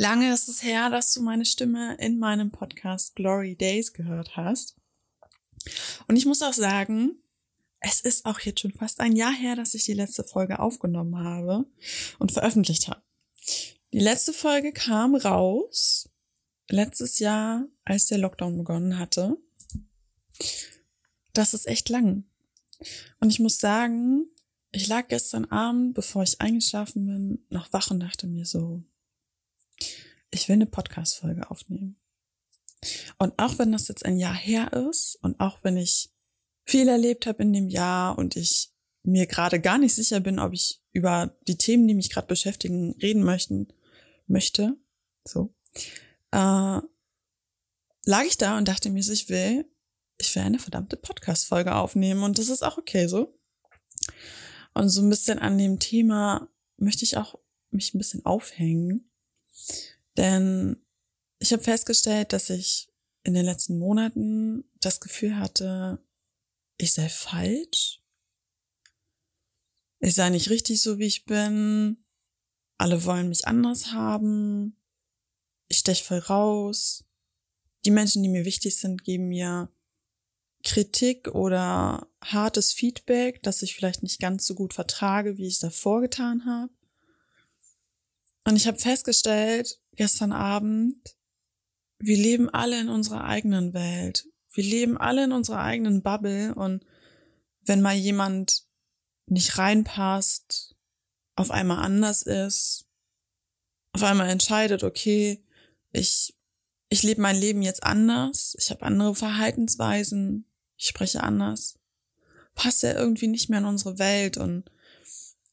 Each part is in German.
Lange ist es her, dass du meine Stimme in meinem Podcast Glory Days gehört hast. Und ich muss auch sagen, es ist auch jetzt schon fast ein Jahr her, dass ich die letzte Folge aufgenommen habe und veröffentlicht habe. Die letzte Folge kam raus letztes Jahr, als der Lockdown begonnen hatte. Das ist echt lang. Und ich muss sagen, ich lag gestern Abend, bevor ich eingeschlafen bin, noch wach und dachte mir so, ich will eine Podcast-Folge aufnehmen. Und auch wenn das jetzt ein Jahr her ist und auch wenn ich viel erlebt habe in dem Jahr und ich mir gerade gar nicht sicher bin, ob ich über die Themen, die mich gerade beschäftigen, reden möchten, möchte, so, äh, lag ich da und dachte mir ich will, ich will eine verdammte Podcast-Folge aufnehmen und das ist auch okay so. Und so ein bisschen an dem Thema möchte ich auch mich ein bisschen aufhängen. Denn ich habe festgestellt, dass ich in den letzten Monaten das Gefühl hatte, ich sei falsch. Ich sei nicht richtig so, wie ich bin. Alle wollen mich anders haben. Ich stech voll raus. Die Menschen, die mir wichtig sind, geben mir Kritik oder hartes Feedback, das ich vielleicht nicht ganz so gut vertrage, wie ich es davor getan habe. Und ich habe festgestellt, gestern Abend, wir leben alle in unserer eigenen Welt. Wir leben alle in unserer eigenen Bubble. Und wenn mal jemand nicht reinpasst, auf einmal anders ist, auf einmal entscheidet, okay, ich, ich lebe mein Leben jetzt anders, ich habe andere Verhaltensweisen, ich spreche anders, passt er irgendwie nicht mehr in unsere Welt und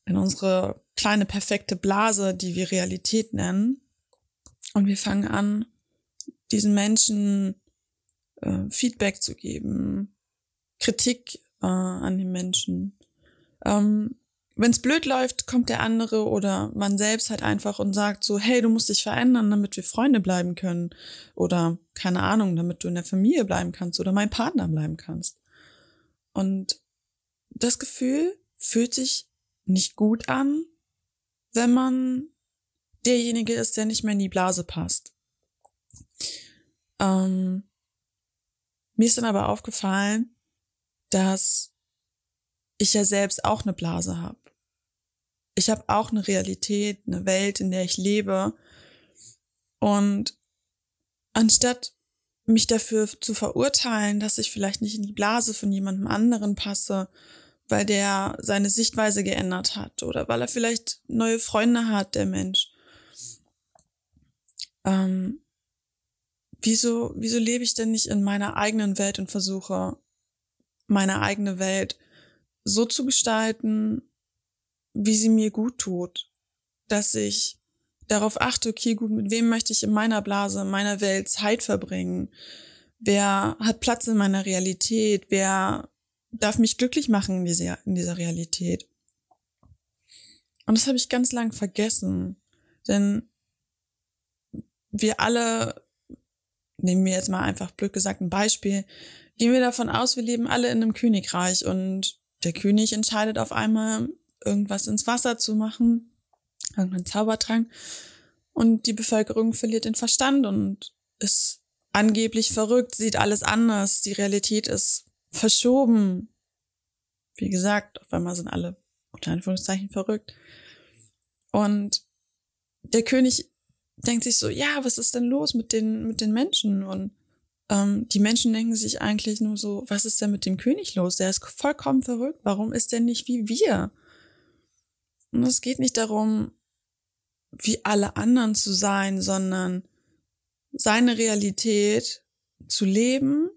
in unsere kleine perfekte Blase, die wir Realität nennen. Und wir fangen an, diesen Menschen äh, Feedback zu geben, Kritik äh, an den Menschen. Ähm, Wenn es blöd läuft, kommt der andere oder man selbst halt einfach und sagt so, hey, du musst dich verändern, damit wir Freunde bleiben können. Oder keine Ahnung, damit du in der Familie bleiben kannst oder mein Partner bleiben kannst. Und das Gefühl fühlt sich nicht gut an, wenn man derjenige ist, der nicht mehr in die Blase passt. Ähm, mir ist dann aber aufgefallen, dass ich ja selbst auch eine Blase habe. Ich habe auch eine Realität, eine Welt, in der ich lebe. Und anstatt mich dafür zu verurteilen, dass ich vielleicht nicht in die Blase von jemandem anderen passe, weil der seine Sichtweise geändert hat oder weil er vielleicht neue Freunde hat, der Mensch. Ähm, wieso, wieso lebe ich denn nicht in meiner eigenen Welt und versuche, meine eigene Welt so zu gestalten, wie sie mir gut tut, dass ich darauf achte, okay, gut, mit wem möchte ich in meiner Blase, in meiner Welt Zeit verbringen? Wer hat Platz in meiner Realität? Wer darf mich glücklich machen in dieser, in dieser Realität. Und das habe ich ganz lang vergessen. Denn wir alle, nehmen wir jetzt mal einfach blöd gesagt ein Beispiel, gehen wir davon aus, wir leben alle in einem Königreich und der König entscheidet auf einmal, irgendwas ins Wasser zu machen, irgendeinen Zaubertrank, und die Bevölkerung verliert den Verstand und ist angeblich verrückt, sieht alles anders, die Realität ist verschoben. Wie gesagt, auf einmal sind alle unter Anführungszeichen verrückt. Und der König denkt sich so, ja, was ist denn los mit den, mit den Menschen? Und ähm, die Menschen denken sich eigentlich nur so, was ist denn mit dem König los? Der ist vollkommen verrückt. Warum ist der nicht wie wir? Und es geht nicht darum, wie alle anderen zu sein, sondern seine Realität zu leben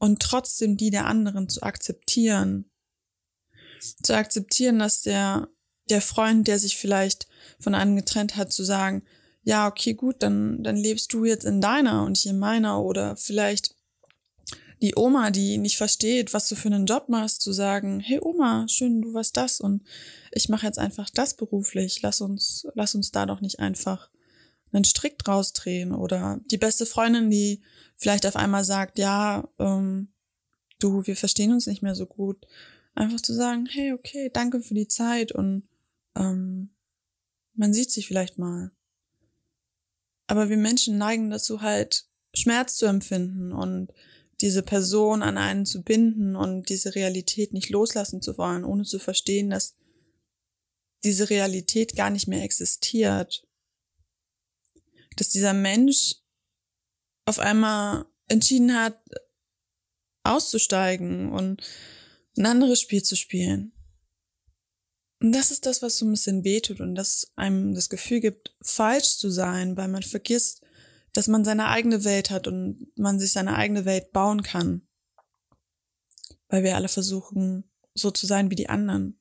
und trotzdem die der anderen zu akzeptieren. Zu akzeptieren, dass der, der Freund, der sich vielleicht von einem getrennt hat, zu sagen, ja, okay, gut, dann, dann lebst du jetzt in deiner und ich in meiner oder vielleicht die Oma, die nicht versteht, was du für einen Job machst, zu sagen, hey Oma, schön, du warst das und ich mache jetzt einfach das beruflich. Lass uns, lass uns da doch nicht einfach einen Strick draus drehen oder die beste Freundin, die vielleicht auf einmal sagt, ja, ähm, du, wir verstehen uns nicht mehr so gut. Einfach zu sagen, hey, okay, danke für die Zeit und ähm, man sieht sich vielleicht mal. Aber wir Menschen neigen dazu halt, Schmerz zu empfinden und diese Person an einen zu binden und diese Realität nicht loslassen zu wollen, ohne zu verstehen, dass diese Realität gar nicht mehr existiert. Dass dieser Mensch auf einmal entschieden hat, auszusteigen und ein anderes Spiel zu spielen. Und das ist das, was so ein bisschen wehtut und das einem das Gefühl gibt, falsch zu sein, weil man vergisst, dass man seine eigene Welt hat und man sich seine eigene Welt bauen kann. Weil wir alle versuchen, so zu sein wie die anderen.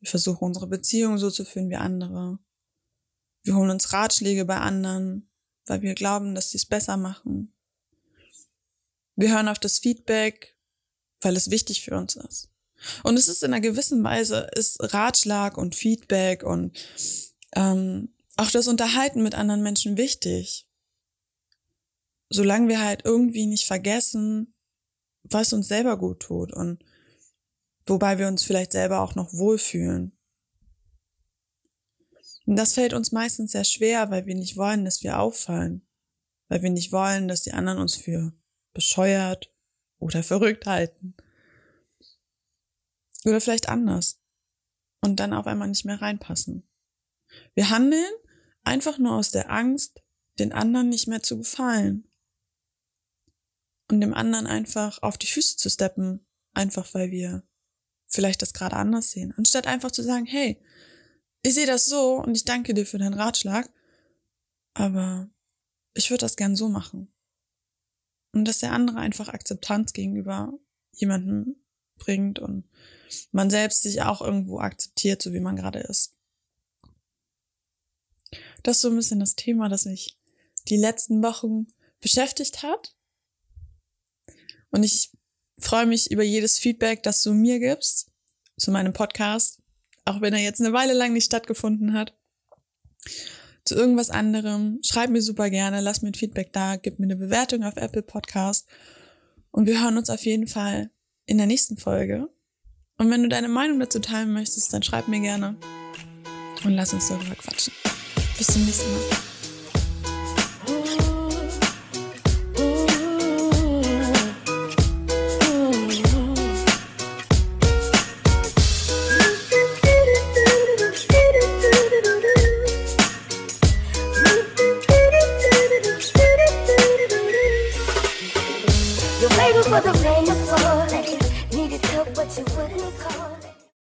Wir versuchen unsere Beziehung so zu führen wie andere. Wir holen uns Ratschläge bei anderen, weil wir glauben, dass sie es besser machen. Wir hören auf das Feedback, weil es wichtig für uns ist. Und es ist in einer gewissen Weise, ist Ratschlag und Feedback und ähm, auch das Unterhalten mit anderen Menschen wichtig. Solange wir halt irgendwie nicht vergessen, was uns selber gut tut und wobei wir uns vielleicht selber auch noch wohlfühlen. Und das fällt uns meistens sehr schwer, weil wir nicht wollen, dass wir auffallen, weil wir nicht wollen, dass die anderen uns für bescheuert oder verrückt halten. Oder vielleicht anders. Und dann auf einmal nicht mehr reinpassen. Wir handeln einfach nur aus der Angst, den anderen nicht mehr zu gefallen. Und dem anderen einfach auf die Füße zu steppen, einfach weil wir vielleicht das gerade anders sehen. Anstatt einfach zu sagen, hey, ich sehe das so und ich danke dir für deinen Ratschlag, aber ich würde das gern so machen. Und dass der andere einfach Akzeptanz gegenüber jemandem bringt und man selbst sich auch irgendwo akzeptiert, so wie man gerade ist. Das ist so ein bisschen das Thema, das mich die letzten Wochen beschäftigt hat. Und ich freue mich über jedes Feedback, das du mir gibst zu meinem Podcast, auch wenn er jetzt eine Weile lang nicht stattgefunden hat. Zu irgendwas anderem. Schreib mir super gerne, lass mir ein Feedback da, gib mir eine Bewertung auf Apple Podcast. Und wir hören uns auf jeden Fall in der nächsten Folge. Und wenn du deine Meinung dazu teilen möchtest, dann schreib mir gerne und lass uns darüber quatschen. Bis zum nächsten Mal.